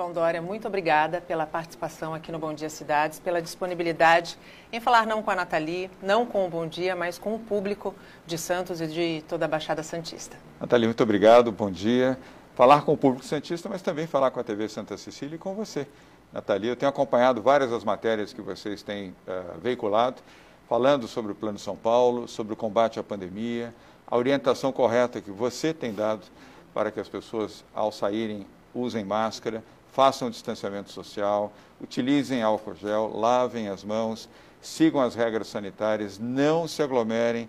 João Dória, muito obrigada pela participação aqui no Bom Dia Cidades, pela disponibilidade em falar não com a Nathalie, não com o Bom Dia, mas com o público de Santos e de toda a Baixada Santista. Nathalie, muito obrigado, bom dia. Falar com o público santista, mas também falar com a TV Santa Cecília e com você. Nathalie, eu tenho acompanhado várias das matérias que vocês têm uh, veiculado, falando sobre o Plano São Paulo, sobre o combate à pandemia, a orientação correta que você tem dado para que as pessoas, ao saírem, usem máscara, façam distanciamento social, utilizem álcool gel, lavem as mãos, sigam as regras sanitárias, não se aglomerem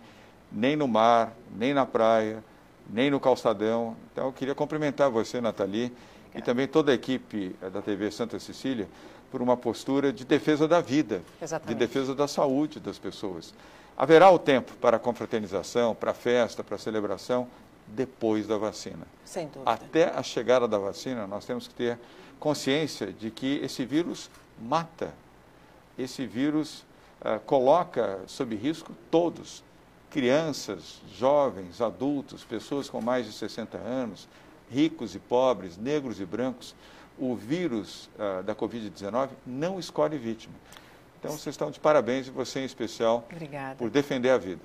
nem no mar, nem na praia, nem no calçadão. Então, eu queria cumprimentar você, Nathalie, e também toda a equipe eh, da TV Santa Cecília por uma postura de defesa da vida, Exatamente. de defesa da saúde das pessoas. Haverá o tempo para a confraternização, para a festa, para a celebração, depois da vacina. Sem dúvida. Até a chegada da vacina, nós temos que ter consciência de que esse vírus mata. Esse vírus uh, coloca sob risco todos, crianças, jovens, adultos, pessoas com mais de 60 anos, ricos e pobres, negros e brancos. O vírus uh, da Covid-19 não escolhe vítima. Então, vocês estão de parabéns e você em especial Obrigada. por defender a vida.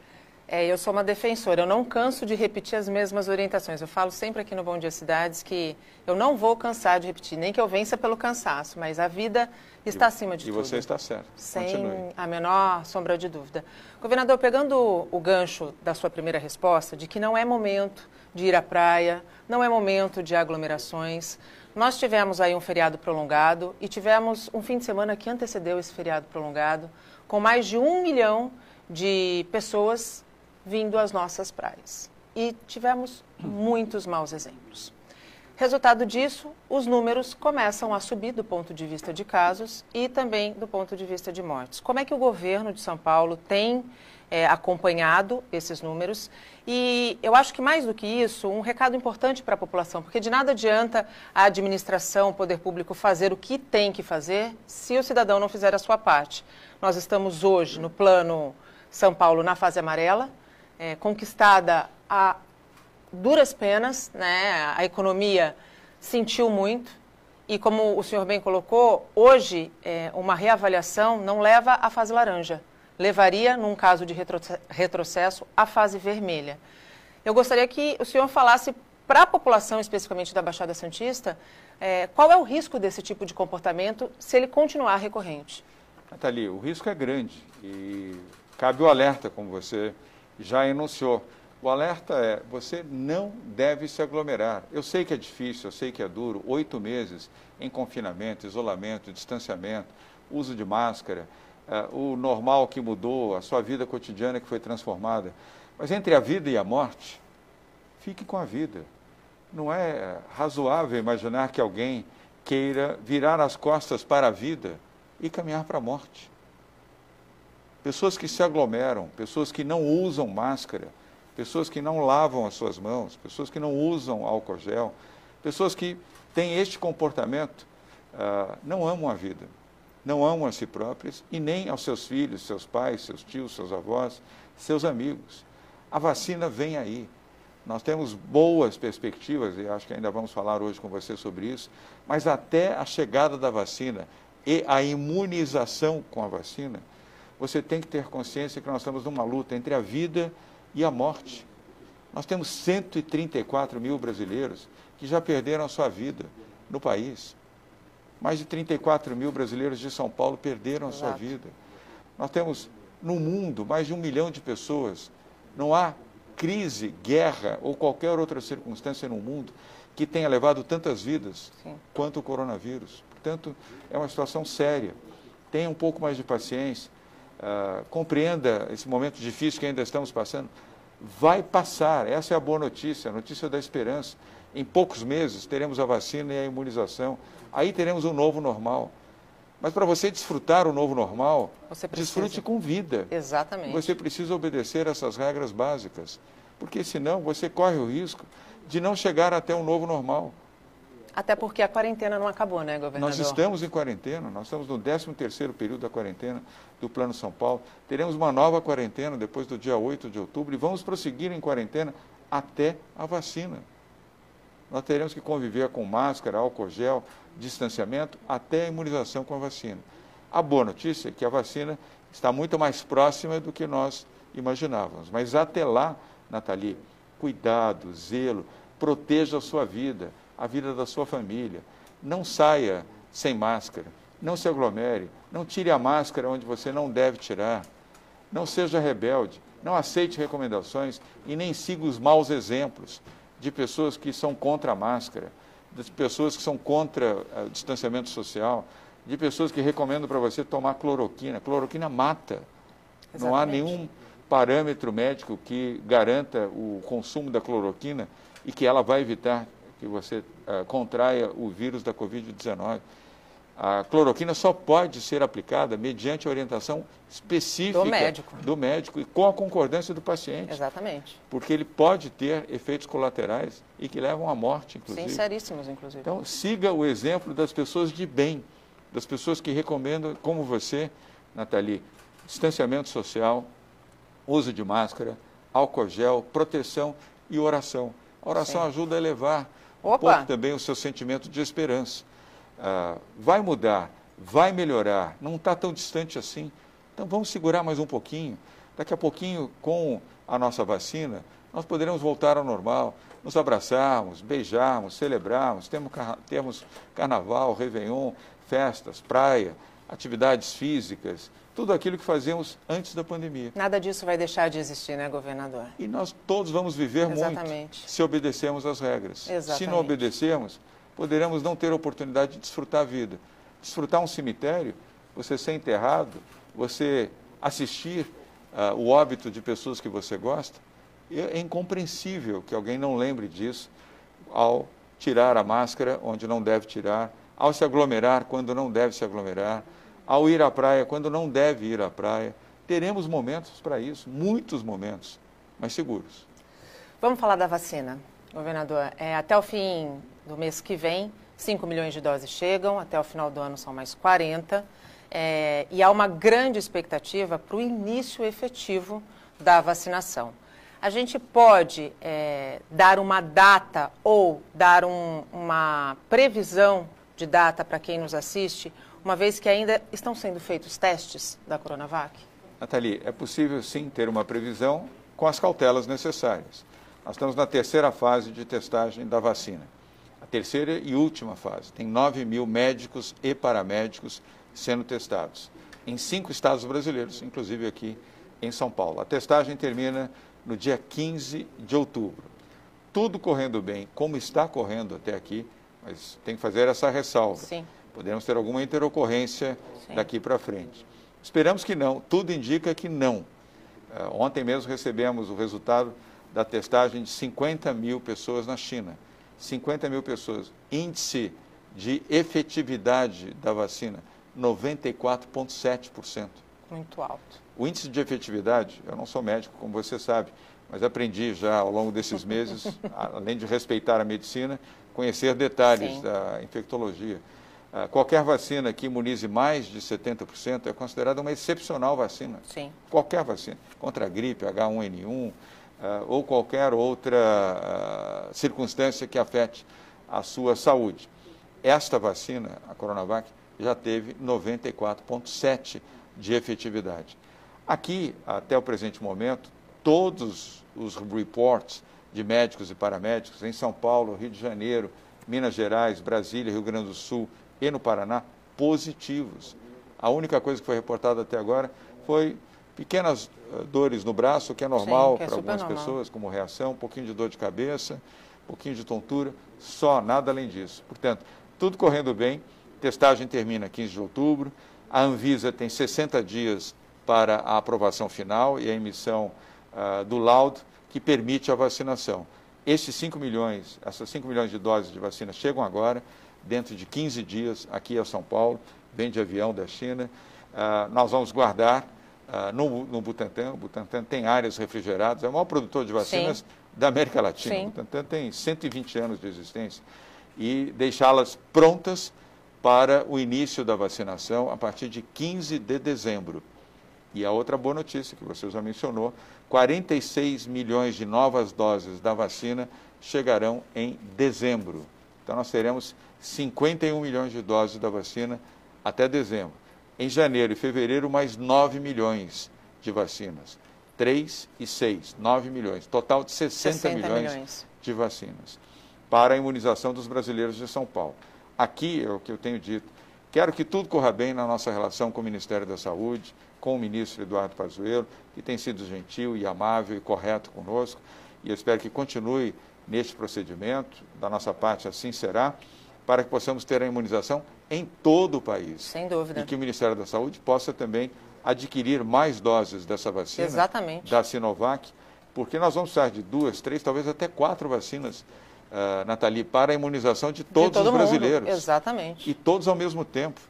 É, eu sou uma defensora, eu não canso de repetir as mesmas orientações. Eu falo sempre aqui no Bom Dia Cidades que eu não vou cansar de repetir, nem que eu vença pelo cansaço, mas a vida está e, acima de e tudo. E você está certo. Sem Continue. a menor sombra de dúvida. Governador, pegando o gancho da sua primeira resposta, de que não é momento de ir à praia, não é momento de aglomerações. Nós tivemos aí um feriado prolongado e tivemos um fim de semana que antecedeu esse feriado prolongado, com mais de um milhão de pessoas vindo às nossas praias. E tivemos muitos maus exemplos. Resultado disso, os números começam a subir do ponto de vista de casos e também do ponto de vista de mortes. Como é que o governo de São Paulo tem é, acompanhado esses números? E eu acho que mais do que isso, um recado importante para a população, porque de nada adianta a administração, o poder público fazer o que tem que fazer se o cidadão não fizer a sua parte. Nós estamos hoje no plano São Paulo na fase amarela, é, conquistada a duras penas, né? a economia sentiu muito. E como o senhor bem colocou, hoje é, uma reavaliação não leva à fase laranja, levaria, num caso de retrocesso, à fase vermelha. Eu gostaria que o senhor falasse para a população, especificamente da Baixada Santista, é, qual é o risco desse tipo de comportamento se ele continuar recorrente? Nathalie, o risco é grande e cabe o alerta, como você já enunciou. O alerta é: você não deve se aglomerar. Eu sei que é difícil, eu sei que é duro, oito meses em confinamento, isolamento, distanciamento, uso de máscara, uh, o normal que mudou, a sua vida cotidiana que foi transformada. Mas entre a vida e a morte, fique com a vida. Não é razoável imaginar que alguém queira virar as costas para a vida e caminhar para a morte. Pessoas que se aglomeram, pessoas que não usam máscara, pessoas que não lavam as suas mãos, pessoas que não usam álcool gel, pessoas que têm este comportamento, uh, não amam a vida, não amam a si próprias e nem aos seus filhos, seus pais, seus tios, seus avós, seus amigos. A vacina vem aí. Nós temos boas perspectivas, e acho que ainda vamos falar hoje com você sobre isso, mas até a chegada da vacina e a imunização com a vacina, você tem que ter consciência que nós estamos numa luta entre a vida e a morte. Nós temos 134 mil brasileiros que já perderam a sua vida no país. Mais de 34 mil brasileiros de São Paulo perderam a sua vida. Nós temos no mundo mais de um milhão de pessoas. Não há crise, guerra ou qualquer outra circunstância no mundo que tenha levado tantas vidas Sim. quanto o coronavírus. Portanto, é uma situação séria. Tenha um pouco mais de paciência uh, compreenda esse momento difícil que ainda estamos passando, vai passar. Essa é a boa notícia, a notícia da esperança. Em poucos meses teremos a vacina e a imunização. Aí teremos um novo normal. Mas para você desfrutar o novo normal, desfrute com vida. Exatamente. Você precisa obedecer essas regras básicas. Porque senão você corre o risco de não chegar até o novo normal. Até porque a quarentena não acabou, né, governador? Nós estamos em quarentena, nós estamos no 13º período da quarentena do Plano São Paulo. Teremos uma nova quarentena depois do dia 8 de outubro e vamos prosseguir em quarentena até a vacina. nós teremos que conviver com máscara, álcool gel, distanciamento, até a imunização com a vacina. A boa notícia é que a vacina está muito mais próxima do que nós imaginávamos. Mas até lá, Nathalie, cuidado, zelo, proteja a sua vida, a vida da sua família. Não saia sem máscara, não se aglomere, não tire a máscara onde você não deve tirar. Não seja rebelde, não aceite recomendações e nem siga os maus exemplos de pessoas que são contra a máscara, de pessoas que são contra o distanciamento social, de pessoas que recomendam para você tomar cloroquina. Cloroquina mata. Exatamente. Não há nenhum parâmetro médico que garanta o consumo da cloroquina e que ela vai evitar que você uh, contraia o vírus da Covid-19. A cloroquina só pode ser aplicada mediante orientação específica do médico. do médico e com a concordância do paciente. Exatamente. Porque ele pode ter efeitos colaterais e que levam à morte, inclusive. Sim, seríssimos, inclusive. Então, siga o exemplo das pessoas de bem, das pessoas que recomendam, como você, Nathalie, distanciamento social, uso de máscara, álcool gel, proteção e oração. A oração Sim. ajuda a elevar Opa. um pouco também o seu sentimento de esperança. Ah, vai mudar, vai melhorar, não está tão distante assim. Então vamos segurar mais um pouquinho. Daqui a pouquinho, com a nossa vacina, nós poderemos voltar ao normal, nos abraçarmos, beijarmos, celebrarmos, temos, temos carnaval, réveillon, festas, praia, atividades físicas, tudo aquilo que fazemos antes da pandemia. Nada disso vai deixar de existir, né, governador? E nós todos vamos viver Exatamente. muito se obedecermos às regras. Exatamente. Se não obedecermos, poderemos não ter a oportunidade de desfrutar a vida. Desfrutar um cemitério, você ser enterrado, você assistir uh, o óbito de pessoas que você gosta, é incompreensível que alguém não lembre disso ao tirar a máscara onde não deve tirar, ao se aglomerar quando não deve se aglomerar, ao ir à praia quando não deve ir à praia. Teremos momentos para isso, muitos momentos, mas seguros. Vamos falar da vacina, governador. É, até o fim do mês que vem, 5 milhões de doses chegam, até o final do ano são mais 40. É, e há uma grande expectativa para o início efetivo da vacinação. A gente pode é, dar uma data ou dar um, uma previsão de data para quem nos assiste uma vez que ainda estão sendo feitos testes da Coronavac? Nathalie, é possível sim ter uma previsão com as cautelas necessárias. Nós estamos na terceira fase de testagem da vacina. A terceira e última fase. Tem 9 mil médicos e paramédicos sendo testados em cinco estados brasileiros, inclusive aqui em São Paulo. A testagem termina no dia 15 de outubro. Tudo correndo bem, como está correndo até aqui, mas tem que fazer essa ressalva. Sim. Podemos ter alguma interocorrência Sim. daqui para frente. Esperamos que não, tudo indica que não. Uh, ontem mesmo recebemos o resultado da testagem de 50 mil pessoas na China. 50 mil pessoas. Índice de efetividade da vacina, 94,7%. Muito alto. O índice de efetividade, eu não sou médico, como você sabe, mas aprendi já ao longo desses meses, além de respeitar a medicina, conhecer detalhes Sim. da infectologia. Ah, qualquer vacina que imunize mais de 70% é considerada uma excepcional vacina. Sim. Qualquer vacina, contra a gripe, H1N1 uh, ah, ou qualquer outra uh, circunstância que afete a sua saúde. Esta vacina, a Coronavac, já teve 94,7% de efetividade. Aqui, até o presente momento, todos os reports de médicos e paramédicos em São Paulo, Rio de Janeiro, Minas Gerais, Brasília, Rio Grande do Sul e no Paraná positivos. A única coisa que foi reportada até agora foi pequenas uh, dores no braço, que é normal para algumas normal. pessoas, como reação, um pouquinho de dor de cabeça, um pouquinho de tontura, só, nada além disso. Portanto, tudo correndo bem, testagem termina 15 de outubro, a Anvisa tem 60 dias para a aprovação final e a emissão uh, do laudo que permite a vacinação. Esses 5 milhões, essas 5 milhões de doses de vacina chegam agora, dentro de 15 dias aqui a São Paulo, vem de avião da China. Uh, nós vamos guardar uh, no, no Butantan. O Butantan tem áreas refrigeradas, é o maior produtor de vacinas Sim. da América Latina. Sim. O Butantan tem 120 anos de existência e deixá-las prontas para o início da vacinação a partir de 15 de dezembro. E a outra boa notícia que você já mencionou, 46 milhões de novas doses da vacina chegarão em dezembro. Então, nós teremos 51 milhões de doses da vacina até dezembro. Em janeiro e fevereiro, mais 9 milhões de vacinas. 3 e 6, 9 milhões. Total de 60, 60 milhões, milhões de vacinas para a imunização dos brasileiros de São Paulo. Aqui é o que eu tenho dito. Quero que tudo corra bem na nossa relação com o Ministério da Saúde, com o ministro Eduardo Pazuello, que tem sido gentil e amável e correto conosco. E eu espero que continue neste procedimento. Da nossa parte, assim será, para que possamos ter a imunização em todo o país. Sem dúvida. E que o Ministério da Saúde possa também adquirir mais doses dessa vacina. Exatamente. Da Sinovac, porque nós vamos precisar de duas, três, talvez até quatro vacinas uh, Nathalie, para a imunização de todos de todo os brasileiros. Mundo. Exatamente. E todos ao mesmo tempo.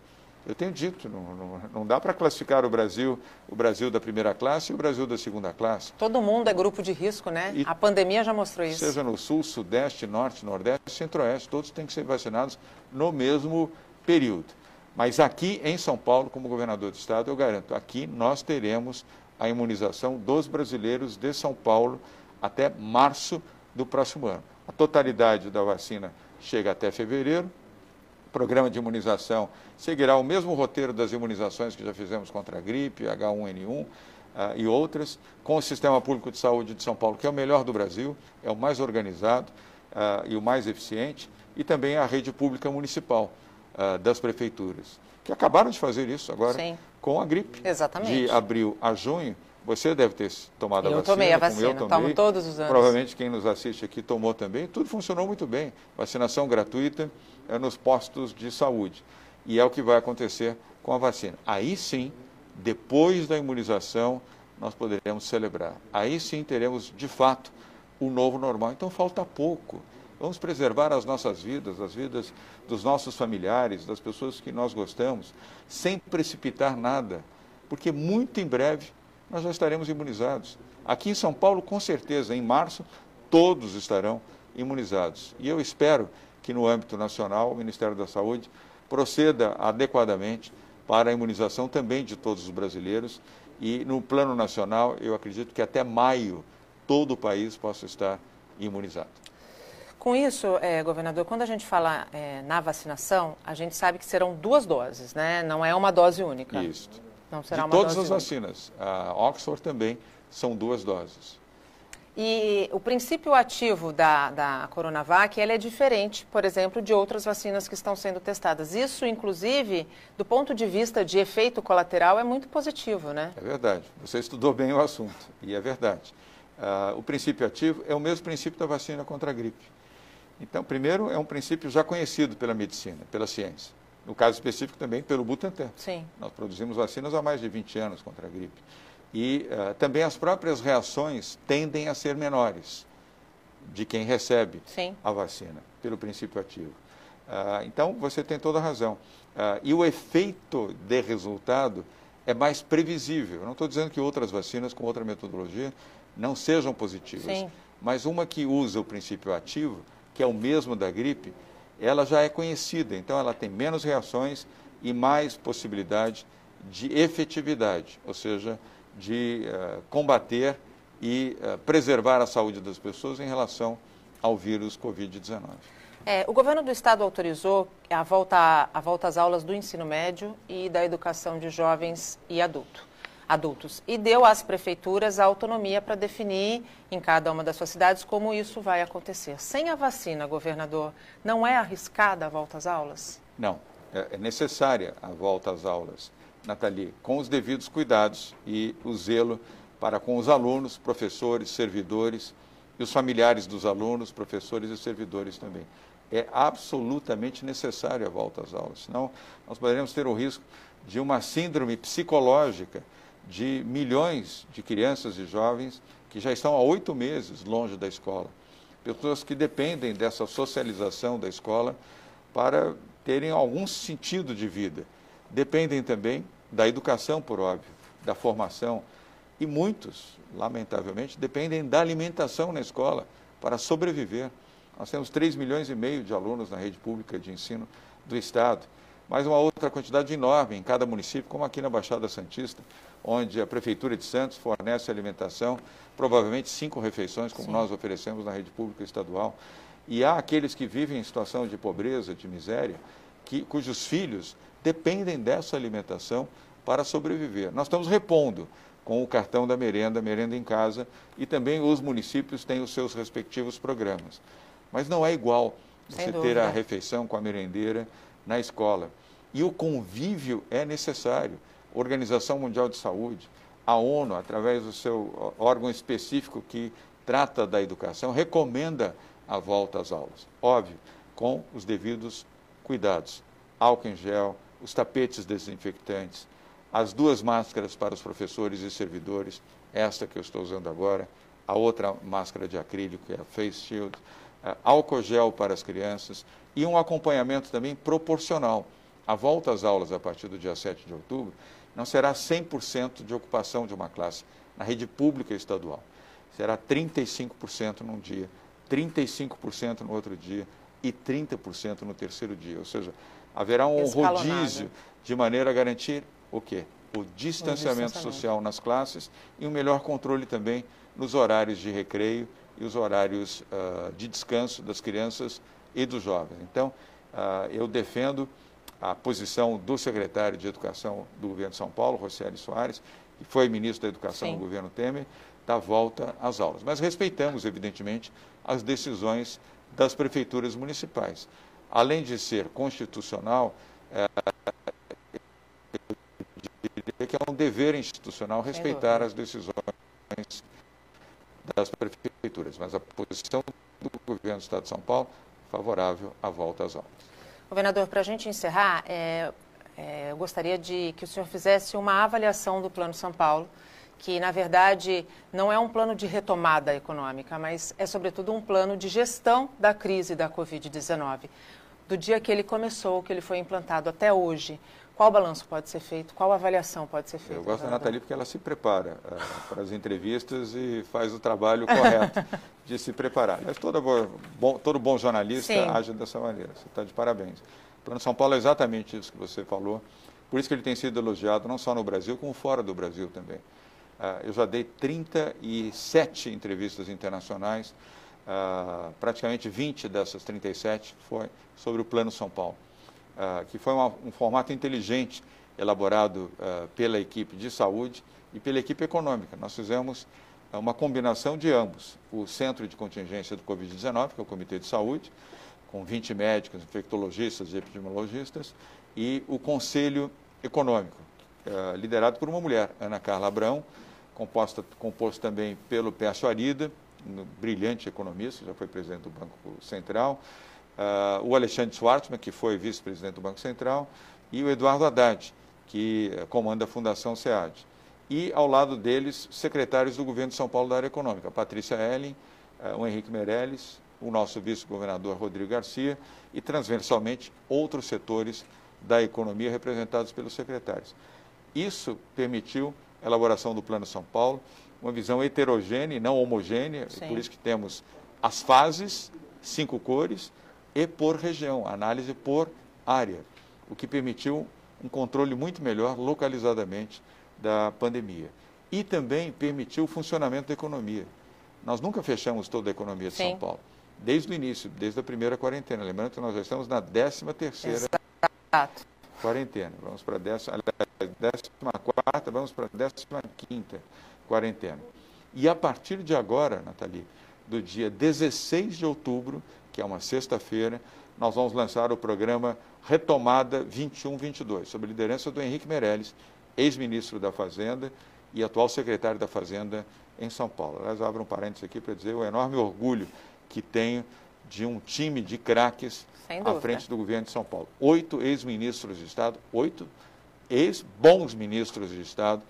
Eu tenho dito, não, não, não dá para classificar o Brasil, o Brasil da primeira classe e o Brasil da segunda classe. Todo mundo é grupo de risco, né? E a pandemia já mostrou isso. Seja no sul, sudeste, norte, nordeste, centro-oeste, todos têm que ser vacinados no mesmo período. Mas aqui em São Paulo, como governador do estado, eu garanto, aqui nós teremos a imunização dos brasileiros de São Paulo até março do próximo ano. A totalidade da vacina chega até fevereiro. Programa de imunização seguirá o mesmo roteiro das imunizações que já fizemos contra a gripe, H1N1 uh, ah, e outras, com o Sistema Público de Saúde de São Paulo, que é o melhor do Brasil, é o mais organizado uh, e o mais eficiente, e também a rede pública municipal uh, das prefeituras, que acabaram de fazer isso agora Sim. com a gripe. Exatamente. De abril a junho, você deve ter tomado eu a vacina. Tomei a vacina, eu tomei. tomo todos os anos. Provavelmente quem nos assiste aqui tomou também. Tudo funcionou muito bem. Vacinação gratuita é, nos postos de saúde. E é o que vai acontecer com a vacina. Aí sim, depois da imunização, nós poderemos celebrar. Aí sim teremos, de fato, o novo normal. Então falta pouco. Vamos preservar as nossas vidas, as vidas dos nossos familiares, das pessoas que nós gostamos, sem precipitar nada, porque muito em breve nós já estaremos imunizados. Aqui em São Paulo, com certeza, em março, todos estarão imunizados. E eu espero que no âmbito nacional, o Ministério da Saúde proceda adequadamente para a imunização também de todos os brasileiros. E no plano nacional, eu acredito que até maio todo o país possa estar imunizado. Com isso, é, governador, quando a gente fala é, na vacinação, a gente sabe que serão duas doses, né? Não é uma dose única. Isso. Será de uma todas as vacinas. A Oxford também são duas doses. E o princípio ativo da, da Coronavac ele é diferente, por exemplo, de outras vacinas que estão sendo testadas. Isso, inclusive, do ponto de vista de efeito colateral, é muito positivo, né? É verdade. Você estudou bem o assunto, e é verdade. Uh, o princípio ativo é o mesmo princípio da vacina contra a gripe. Então, primeiro, é um princípio já conhecido pela medicina, pela ciência no caso específico também pelo Butantan. Sim. Nós produzimos vacinas há mais de 20 anos contra a gripe. E uh, também as próprias reações tendem a ser menores de quem recebe Sim. a vacina, pelo princípio ativo. Uh, então, você tem toda a razão. Uh, e o efeito de resultado é mais previsível. Eu não estou dizendo que outras vacinas com outra metodologia não sejam positivas, Sim. mas uma que usa o princípio ativo, que é o mesmo da gripe, ela já é conhecida, então ela tem menos reações e mais possibilidade de efetividade, ou seja, de uh, combater e uh, preservar a saúde das pessoas em relação ao vírus Covid-19. É, o governo do estado autorizou a volta, a volta às aulas do ensino médio e da educação de jovens e adultos adultos e deu às prefeituras a autonomia para definir em cada uma das suas cidades como isso vai acontecer. Sem a vacina, governador, não é arriscada a volta às aulas? Não, é, é necessária a volta às aulas, Nathalie, com os devidos cuidados e o zelo para com os alunos, professores, servidores e os familiares dos alunos, professores e servidores também. É absolutamente necessária a volta às aulas, senão nós poderemos ter o risco de uma síndrome psicológica de milhões de crianças e jovens que já estão há oito meses longe da escola. Pessoas que dependem dessa socialização da escola para terem algum sentido de vida. Dependem também da educação, por óbvio, da formação. E muitos, lamentavelmente, dependem da alimentação na escola para sobreviver. Nós temos 3 milhões e meio de alunos na rede pública de ensino do Estado. Mas uma outra quantidade enorme em cada município, como aqui na Baixada Santista, onde a Prefeitura de Santos fornece alimentação, provavelmente cinco refeições, como Sim. nós oferecemos na rede pública estadual. E há aqueles que vivem em situação de pobreza, de miséria, que, cujos filhos dependem dessa alimentação para sobreviver. Nós estamos repondo com o cartão da merenda, merenda em casa, e também os municípios têm os seus respectivos programas. Mas não é igual você ter a refeição com a merendeira na escola. E o convívio é necessário. Organização Mundial de Saúde, a ONU, através do seu órgão específico que trata da educação, recomenda a volta às aulas. Óbvio, com os devidos cuidados. Álcool em gel, os tapetes desinfectantes, as duas máscaras para os professores e servidores, esta que eu estou usando agora, a outra máscara de acrílico, que é a Face Shield, é, álcool gel para as crianças e um acompanhamento também proporcional. A volta às aulas a partir do dia 7 de outubro não será 100% de ocupação de uma classe na rede pública estadual. Será 35% num dia, 35% no outro dia e 30% no terceiro dia. Ou seja, haverá um rodízio de maneira a garantir o quê? O distanciamento, o distanciamento social nas classes e um melhor controle também nos horários de recreio e os horários uh, de descanso das crianças e dos jovens. Então, uh, eu defendo a posição do secretário de Educação do governo de São Paulo, Rocieli Soares, que foi ministro da Educação Sim. no governo Temer, da volta às aulas. Mas respeitamos, evidentemente, as decisões das prefeituras municipais. Além de ser constitucional, é, que é um dever institucional respeitar as decisões das prefeituras. Mas a posição do governo do Estado de São Paulo favorável à volta às aulas. Governador, para a gente encerrar, é, é, eu gostaria de que o senhor fizesse uma avaliação do Plano São Paulo, que na verdade não é um plano de retomada econômica, mas é sobretudo um plano de gestão da crise da Covid-19. Do dia que ele começou, que ele foi implantado até hoje, qual balanço pode ser feito? Qual avaliação pode ser feita? Eu gosto da Nathalie porque ela se prepara uh, para as entrevistas e faz o trabalho correto de se preparar. Mas todo bom, todo bom jornalista Sim. age dessa maneira. Você está de parabéns. O Plano São Paulo é exatamente isso que você falou. Por isso que ele tem sido elogiado não só no Brasil, como fora do Brasil também. Uh, eu já dei 37 entrevistas internacionais. Uh, praticamente 20 dessas 37 foi sobre o Plano São Paulo. Ah, que foi uma, um formato inteligente elaborado uh, pela equipe de saúde e pela equipe econômica. Nós fizemos uh, uma combinação de ambos. O Centro de Contingência do Covid-19, que é o Comitê de Saúde, com 20 médicos, infectologistas e epidemiologistas, e o Conselho Econômico, liderado por uma mulher, Ana Carla Abrão, composta, composto também pelo Pércio Arida, um brilhante economista, já foi presidente do Banco Central, uh, o Alexandre Schwartzman, que foi vice-presidente do Banco Central, e o Eduardo Haddad, que uh, comanda a Fundação SEAD. E, ao lado deles, secretários do governo de São Paulo da área econômica, Patrícia Ellen, uh, o Henrique Meirelles, o nosso vice-governador Rodrigo Garcia e, transversalmente, outros setores da economia representados pelos secretários. Isso permitiu a elaboração do Plano São Paulo, uma visão heterogênea e não homogênea, e por isso que temos as fases, cinco cores, e por região, análise por área, o que permitiu um controle muito melhor localizadamente da pandemia. E também permitiu o funcionamento da economia. Nós nunca fechamos toda a economia de Sim. São Paulo, desde o início, desde a primeira quarentena. Lembrando que nós já estamos na 13 terceira quarentena. Vamos para a décima, décima quarta, vamos para a décima quinta quarentena. E a partir de agora, Nathalie, do dia 16 de outubro, que é uma sexta-feira, nós vamos lançar o programa Retomada 21-22, sob a liderança do Henrique Meirelles, ex-ministro da Fazenda e atual secretário da Fazenda em São Paulo. Aliás, abro um parênteses aqui para dizer o enorme orgulho que tenho de um time de craques à frente do governo de São Paulo. Oito ex-ministros de Estado, oito ex-bons ministros de Estado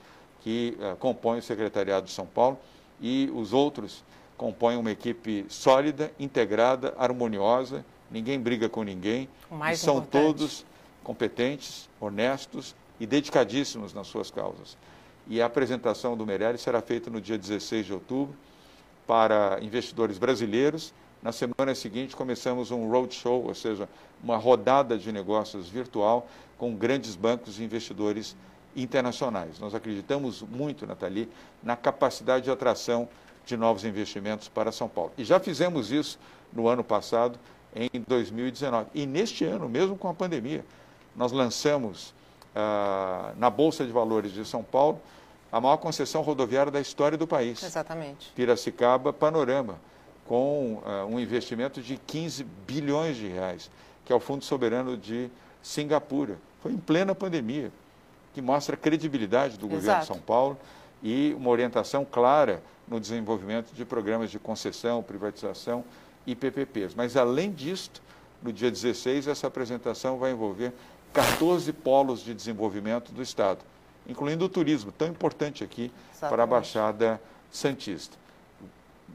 que uh, compõem o secretariado de São Paulo e os outros compõem uma equipe sólida, integrada, harmoniosa, ninguém briga com ninguém, e são importante. todos competentes, honestos e dedicadíssimos nas suas causas. E a apresentação do Meirelles será feita no dia 16 de outubro para investidores brasileiros, Na semana seguinte, começamos um roadshow, ou seja, uma rodada de negócios virtual com grandes bancos e investidores internacionais. Nós acreditamos muito, Nathalie, na capacidade de atração de novos investimentos para São Paulo. E já fizemos isso no ano passado, em 2019. E neste ano, mesmo com a pandemia, nós lançamos ah, na Bolsa de Valores de São Paulo a maior concessão rodoviária da história do país. Exatamente. Piracicaba Panorama, com uh, um investimento de 15 bilhões de reais, que é o Fundo Soberano de Singapura. Foi em plena pandemia, que mostra a credibilidade do governo de São Paulo e uma orientação clara no desenvolvimento de programas de concessão, privatização e PPPs. Mas, além disto, no dia 16, essa apresentação vai envolver 14 polos de desenvolvimento do Estado, incluindo o turismo, tão importante aqui Exatamente. para a Baixada Santista.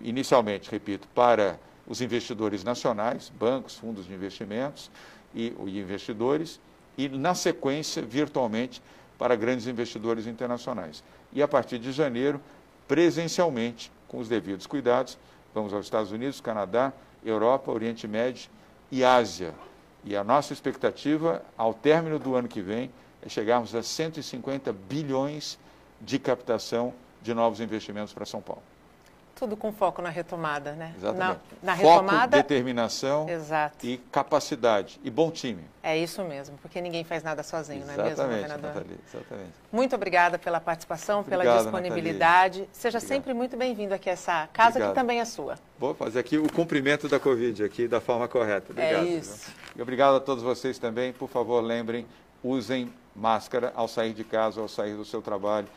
Inicialmente, repito, para os investidores nacionais, bancos, fundos de investimentos e, e investidores, e, na sequência, virtualmente, para grandes investidores internacionais. E, a partir de janeiro, presencialmente, com os devidos cuidados, vamos aos Estados Unidos, Canadá, Europa, Oriente Médio e Ásia. E a nossa expectativa, ao término do ano que vem, é chegarmos a 150 bilhões de captação de novos investimentos para São Paulo. Tudo com foco na retomada, né? Exatamente. Na, na foco, determinação Exato. e capacidade. E bom time. É isso mesmo, porque ninguém faz nada sozinho, Exatamente, não é mesmo, governador? Nathalie, exatamente. Muito obrigada pela participação, Obrigado, pela disponibilidade. Nathalie. Seja Obrigado. sempre muito bem-vindo aqui a essa casa Obrigado. que também é sua. Vou fazer aqui o cumprimento da Covid aqui da forma correta. É Obrigado. É isso. Viu? E obrigado a todos vocês também. Por favor, lembrem, usem máscara ao sair de casa, ao sair do seu trabalho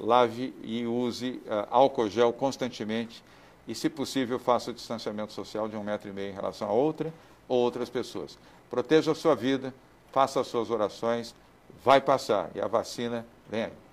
lave e use uh, álcool gel constantemente e, se possível, faça o distanciamento social de um metro e meio em relação a outra ou outras pessoas. Proteja a sua vida, faça as suas orações, vai passar e a vacina vem aí.